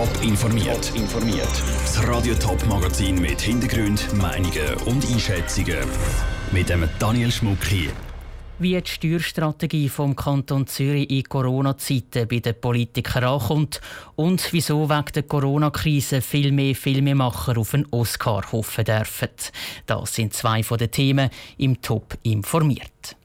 Top informiert. informiert. Das Radio Top Magazin mit Hintergrund, Meinungen und Einschätzungen mit dem Daniel Schmuck hier. Wie die Steuerstrategie vom Kanton Zürich in Corona-Zeiten bei den Politikern ankommt und wieso wegen der Corona-Krise viel mehr Filmemacher auf einen Oscar hoffen dürfen. Das sind zwei von den Themen im Top informiert.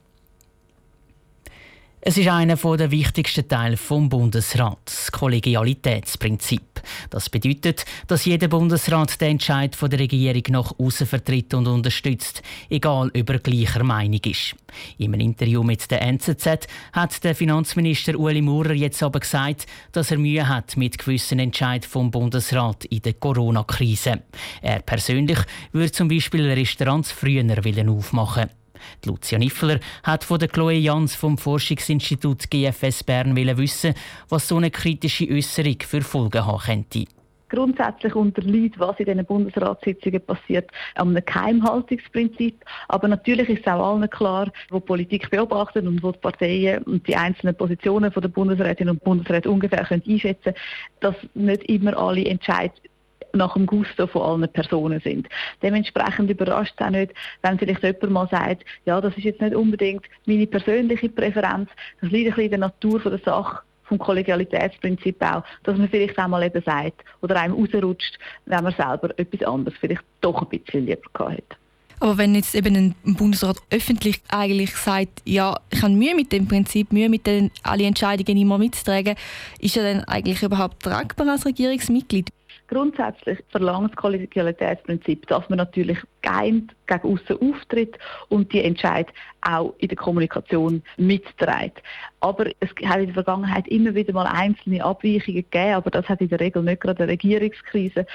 Es ist einer der wichtigsten Teile vom Bundesrat, das Kollegialitätsprinzip. Das bedeutet, dass jeder Bundesrat den Entscheid der Regierung nach außen vertritt und unterstützt, egal ob er gleicher Meinung ist. Einem Interview mit der NZZ hat der Finanzminister Ueli Maurer jetzt aber gesagt, dass er Mühe hat mit gewissen Entscheidungen vom Bundesrat in der Corona-Krise. Er persönlich würde zum Beispiel Restaurants früher aufmachen wollen. Lucia Niffler hat von der Chloe Jans vom Forschungsinstitut GFS Bern wissen, was so eine kritische Äußerung für Folgen haben könnte grundsätzlich unterliegt, was in diesen Bundesratssitzungen passiert, einem Geheimhaltungsprinzip. Aber natürlich ist es auch allen klar, wo Politik beobachtet und wo die Parteien und die einzelnen Positionen der Bundesrätinnen und Bundesräte ungefähr einschätzen können, dass nicht immer alle Entscheidungen nach dem Gusto von allen Personen sind. Dementsprechend überrascht es auch nicht, wenn vielleicht jemand mal sagt, ja, das ist jetzt nicht unbedingt meine persönliche Präferenz, das liegt ein bisschen in der Natur von der Sache vom Kollegialitätsprinzip auch, dass man vielleicht auch mal eben sagt oder einem rausrutscht, wenn man selber etwas anderes vielleicht doch ein bisschen lieber gehabt hat. Aber wenn jetzt eben ein Bundesrat öffentlich eigentlich sagt, ja, ich habe Mühe mit dem Prinzip, Mühe mit den alle Entscheidungen immer mitzutragen, ist er dann eigentlich überhaupt tragbar als Regierungsmitglied? Grundsätzlich verlangt das Kollegialitätsprinzip, dass man natürlich geeint gegen außen auftritt und die Entscheid auch in der Kommunikation mitträgt. Aber es hat in der Vergangenheit immer wieder mal einzelne Abweichungen gegeben, aber das hat in der Regel nicht gerade eine Regierungskrise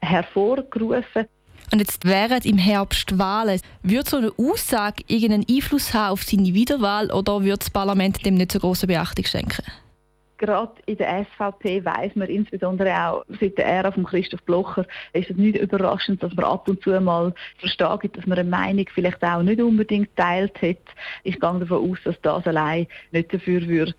hervorgerufen. Und jetzt wären im Herbst Wahlen. Würde so eine Aussage irgendeinen Einfluss haben auf seine Wiederwahl oder würde das Parlament dem nicht so große Beachtung schenken? Gerade in der SVP weiß man insbesondere auch seit der Ära von Christoph Blocher ist es nicht überraschend, dass man ab und zu mal versteht, dass man eine Meinung vielleicht auch nicht unbedingt teilt hat. Ich gehe davon aus, dass das allein nicht dafür würde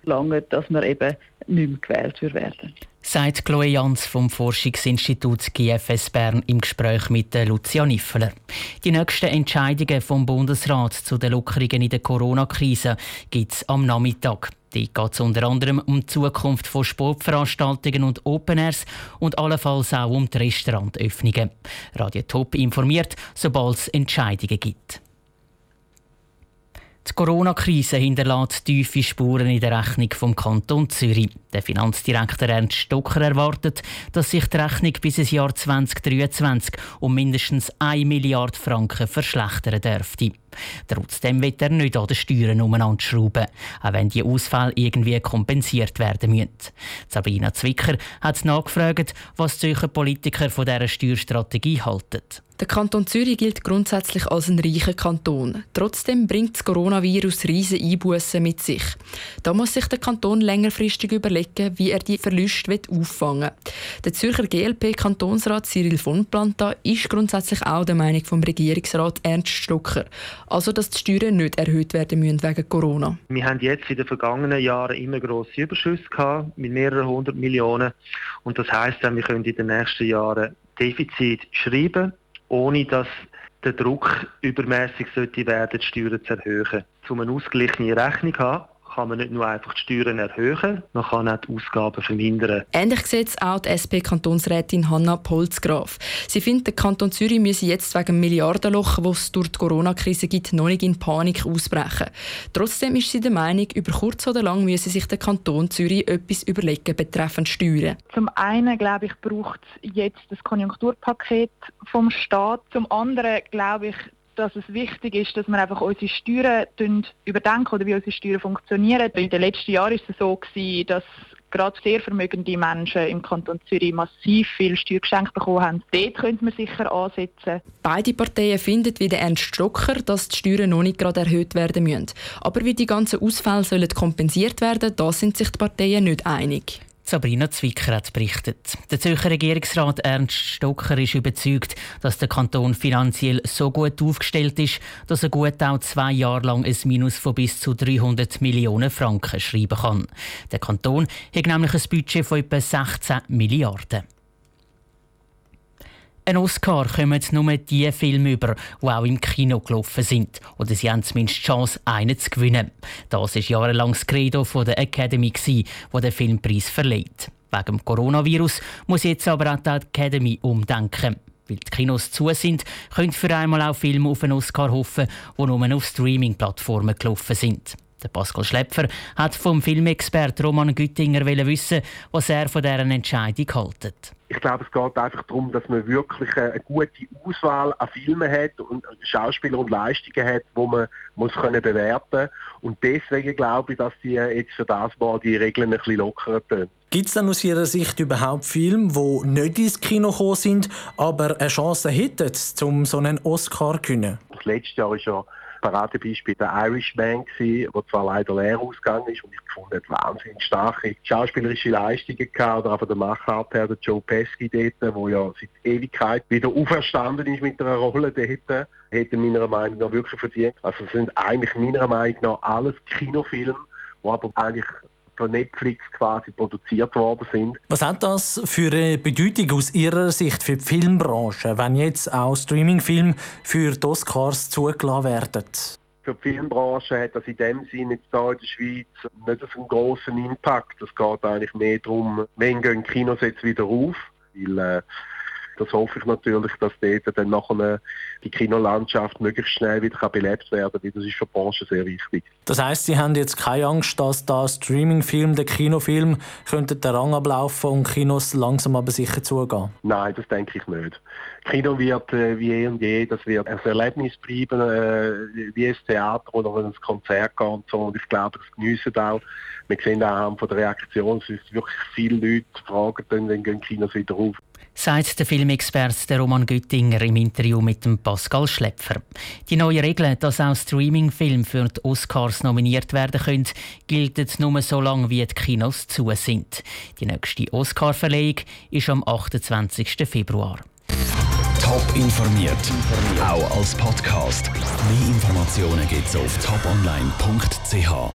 dass man eben nicht mehr gewählt wird werden. Sagt Chloe Jans vom Forschungsinstitut GFS Bern im Gespräch mit Lucia Niffeler. Die nächsten Entscheidungen vom Bundesrat zu den Lockerungen in der Corona-Krise gibt es am Nachmittag. Dort geht es unter anderem um die Zukunft von Sportveranstaltungen und Open Airs und allenfalls auch um die Restaurantöffnungen. Radio Top informiert, sobald es Entscheidungen gibt. Die Corona-Krise hinterlässt tiefe Spuren in der Rechnung vom Kanton Zürich. Der Finanzdirektor Ernst Stocker erwartet, dass sich die Rechnung bis ins Jahr 2023 um mindestens 1 Milliarde Franken verschlechtern dürfte. Trotzdem wird er nicht an den Steuern umeinander schrauben, auch wenn die Ausfälle irgendwie kompensiert werden müssen. Sabrina Zwicker hat nachgefragt, was Zürcher Politiker von dieser Steuerstrategie halten. Der Kanton Zürich gilt grundsätzlich als ein reicher Kanton. Trotzdem bringt das Coronavirus riesige Einbußen mit sich. Da muss sich der Kanton längerfristig überlegen, wie er die Verluste auffangen will. Der Zürcher GLP-Kantonsrat Cyril von Planta ist grundsätzlich auch der Meinung vom Regierungsrat Ernst Stocker also dass die Steuern nicht erhöht werden müssen wegen Corona. Wir haben jetzt in den vergangenen Jahren immer grosse Überschüsse gehabt, mit mehreren hundert Millionen. Und das heißt, wir können in den nächsten Jahren Defizit schreiben, ohne dass der Druck übermäßig sollte werden, die Steuern zu erhöhen. Um eine ausgeglichene Rechnung zu haben, kann man nicht nur einfach die Steuern erhöhen, man kann auch die Ausgaben vermindern. Ähnlich sieht es auch die SP-Kantonsrätin Hanna Polzgraf. Sie findet, der Kanton Zürich müsse jetzt wegen dem Milliardenloch, das es durch die Corona-Krise gibt, noch nicht in Panik ausbrechen. Trotzdem ist sie der Meinung, über kurz oder lang müsse sich der Kanton Zürich etwas überlegen betreffend Steuern. Zum einen, glaube ich, braucht es jetzt das Konjunkturpaket vom Staat. Zum anderen, glaube ich, dass es wichtig ist, dass wir einfach unsere Steuern überdenken oder wie unsere Steuern funktionieren. In den letzten Jahren ist es so gewesen, dass gerade sehr vermögende Menschen im Kanton Zürich massiv viel Steuergeschenk bekommen haben. Dort könnte man sicher ansetzen. Beide Parteien finden wie der Ernst Stocker, dass die Steuern noch nicht gerade erhöht werden müssen. Aber wie die ganzen Ausfälle sollen kompensiert werden, da sind sich die Parteien nicht einig. Sabrina Zwicker hat berichtet. Der Zürcher Regierungsrat Ernst Stocker ist überzeugt, dass der Kanton finanziell so gut aufgestellt ist, dass er gut auch zwei Jahre lang ein Minus von bis zu 300 Millionen Franken schreiben kann. Der Kanton hat nämlich ein Budget von etwa 16 Milliarden. Ein Oscar kommen nur die Filme über, die auch im Kino gelaufen sind. Oder sie haben zumindest die Chance, einen zu gewinnen. Das war jahrelang das Credo der Academy, die den Filmpreis verleiht. Wegen dem Coronavirus muss jetzt aber auch die Academy umdenken. Weil die Kinos zu sind, können für einmal auch Filme auf einen Oscar hoffen, die nur auf Streaming-Plattformen gelaufen sind. Der Pascal Schlepfer hat vom Filmexpert Roman Güttinger wissen, was er von deren Entscheidung hält. Ich glaube, es geht einfach darum, dass man wirklich eine gute Auswahl an Filmen hat und Schauspieler und Leistungen hat, wo man muss können bewerten Und deswegen glaube ich, dass die jetzt für das Mal die Regeln ein bisschen lockerer tun. Gibt es denn aus Ihrer Sicht überhaupt Filme, die nicht ins Kino gekommen sind, aber eine Chance hätten, um so einen Oscar zu gewinnen? Das letzte Jahr ist ja Paradebeispiel der Irishman der zwar leider leer ausgegangen ist und ich gefunden hat wahnsinnig starke schauspielerische Leistungen gehabt, oder auch der Machart her, der Joe Pesci dort, der ja seit Ewigkeit wieder auferstanden ist mit einer Rolle dort, hätte meiner Meinung nach wirklich verdient. Also es sind eigentlich meiner Meinung nach alles Kinofilme, die aber eigentlich von Netflix quasi produziert worden sind. Was hat das für eine Bedeutung aus Ihrer Sicht für die Filmbranche, wenn jetzt auch Streamingfilme für die Oscars zugelassen werden? Für die Filmbranche hat das in dem Sinne jetzt hier in der Schweiz nicht so einen grossen Impact. Es geht eigentlich mehr darum, wann gehen Kinos jetzt wieder auf. Weil, äh, das hoffe ich natürlich, dass dort dann nachher die Kinolandschaft möglichst schnell wieder belebt werden kann, weil das ist für die Branche sehr wichtig. Das heisst, Sie haben jetzt keine Angst, dass der Streamingfilm, der Kinofilm, könnte den Rang ablaufen und Kinos langsam aber sicher zugehen? Nein, das denke ich nicht. Kino wird äh, wie eh und je, das wird ein Erlebnis bleiben, äh, wie ein Theater oder ein Konzert geht und so. Und ich glaube, das geniessen auch. Wir sehen auch von der Reaktion, es ist wirklich viele Leute fragen dann, wenn gehen Kinos wieder auf sagt der Filmexperte Roman Güttinger im Interview mit dem Pascal Schlepfer. Die neue Regel, dass auch Streamingfilme für die Oscars nominiert werden können, gilt nur so lange, wie die Kinos zu sind. Die nächste Oscar-Verleihung ist am 28. Februar. Top informiert, auch als Podcast. Mehr Informationen gibt es auf toponline.ch.